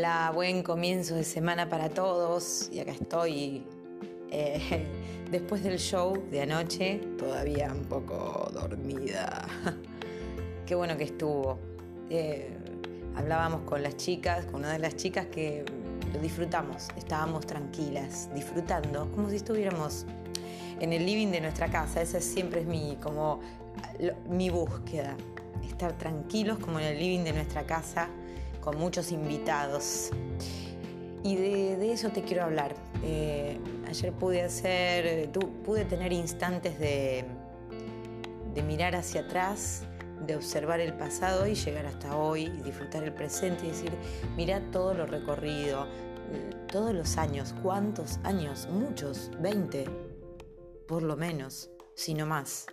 Hola, buen comienzo de semana para todos. Y acá estoy eh, después del show de anoche, todavía un poco dormida. Qué bueno que estuvo. Eh, hablábamos con las chicas, con una de las chicas que lo disfrutamos, estábamos tranquilas, disfrutando, como si estuviéramos en el living de nuestra casa. Esa siempre es mi, como, mi búsqueda, estar tranquilos como en el living de nuestra casa con muchos invitados. Y de, eso te quiero hablar. Eh, ayer pude hacer, pude tener instantes de, de mirar hacia atrás, de observar el pasado y llegar hasta hoy y disfrutar el presente y decir, mira todo lo recorrido, todos los años, ¿cuántos años? Muchos, 20, por lo menos, si no más.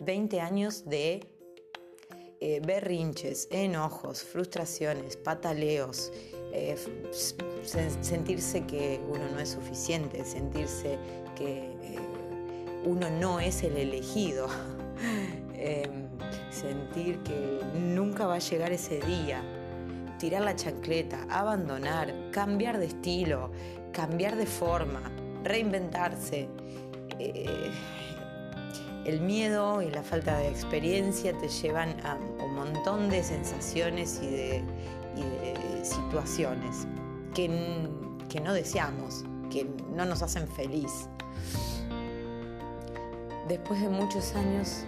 20 años de eh, berrinches, enojos, frustraciones, pataleos, eh, sentirse que uno no es suficiente, sentirse que eh, uno no es el elegido, em, sentir que nunca va a llegar ese día, tirar la chancleta, abandonar, cambiar de estilo, cambiar de forma, reinventarse el miedo y la falta de experiencia te llevan a un montón de sensaciones y de, situaciones que, no deseamos, que no nos hacen feliz. Después de muchos años,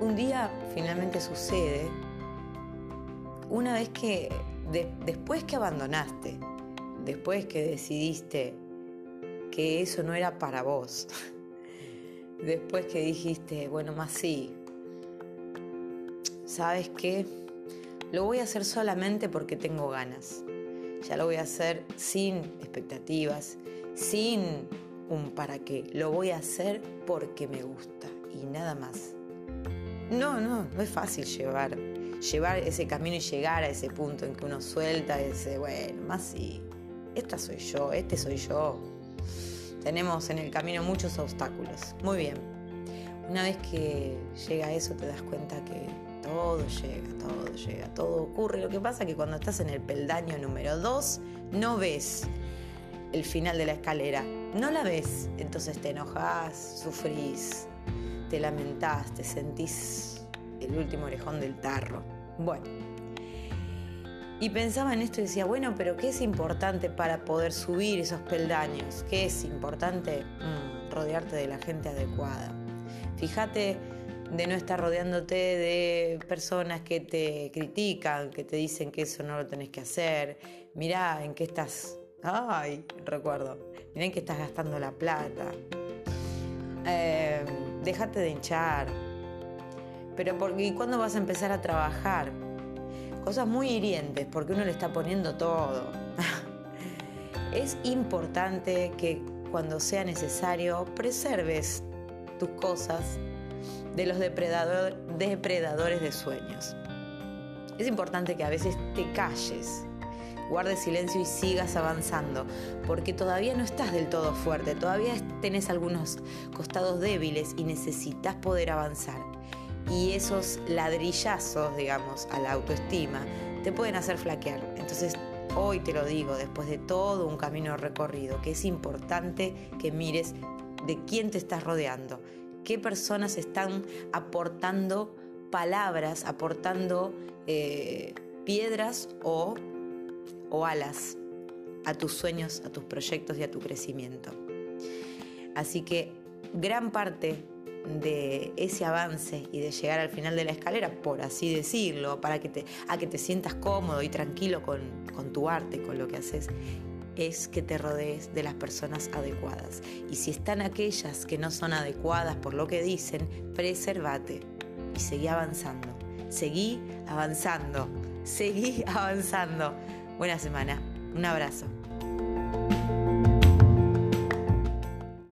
un día finalmente sucede, una vez que, después que abandonaste, después que decidiste que eso no era para vos, después que dijiste, bueno, más sí, ¿sabes qué? Lo voy a hacer solamente porque tengo ganas. Ya lo voy a hacer sin expectativas, sin un para qué. Lo voy a hacer porque me gusta y nada más. No, no, no es fácil llevar, llevar ese camino y llegar a ese punto en que uno suelta ese, bueno, más sí, esta soy yo, este soy yo, tenemos en el camino muchos obstáculos. Muy bien. Una vez que llega eso te das cuenta que todo llega, todo llega, todo ocurre. Lo que pasa es que cuando estás en el peldaño número 2 no ves el final de la escalera. No la ves. Entonces te enojas, sufrís, te lamentás, te sentís el último orejón del tarro. Bueno. Y pensaba en esto y decía, bueno, pero ¿qué es importante para poder subir esos peldaños? ¿Qué es importante? Mm, rodearte de la gente adecuada. Fíjate de no estar rodeándote de personas que te critican, que te dicen que eso no lo tenés que hacer. Mirá en qué estás. Ay, recuerdo. Mirá en qué estás gastando la plata. Eh, déjate de hinchar. Pero ¿y cuándo vas a empezar a trabajar? Cosas muy hirientes porque uno le está poniendo todo. es importante que cuando sea necesario preserves tus cosas de los depredadores de sueños. Es importante que a veces te calles, guardes silencio y sigas avanzando, porque todavía no estás del todo fuerte, todavía tenés algunos costados débiles y necesitas poder avanzar y esos ladrillazos, digamos, a la autoestima, te pueden hacer flaquear. Entonces, hoy te lo digo, después de todo un camino recorrido, que es importante que mires de quién te estás rodeando, qué personas están aportando palabras, aportando eh, piedras o, o alas a tus sueños, a tus proyectos y a tu crecimiento. Así que gran parte de ese avance y de llegar al final de la escalera, por así decirlo, para que te, a que te sientas cómodo y tranquilo con, con tu arte, con lo que haces, es que te rodees de las personas adecuadas. Y si están aquellas que no son adecuadas por lo que dicen, preservate y seguí avanzando. Seguí avanzando. Seguí avanzando. Buena semana. Un abrazo.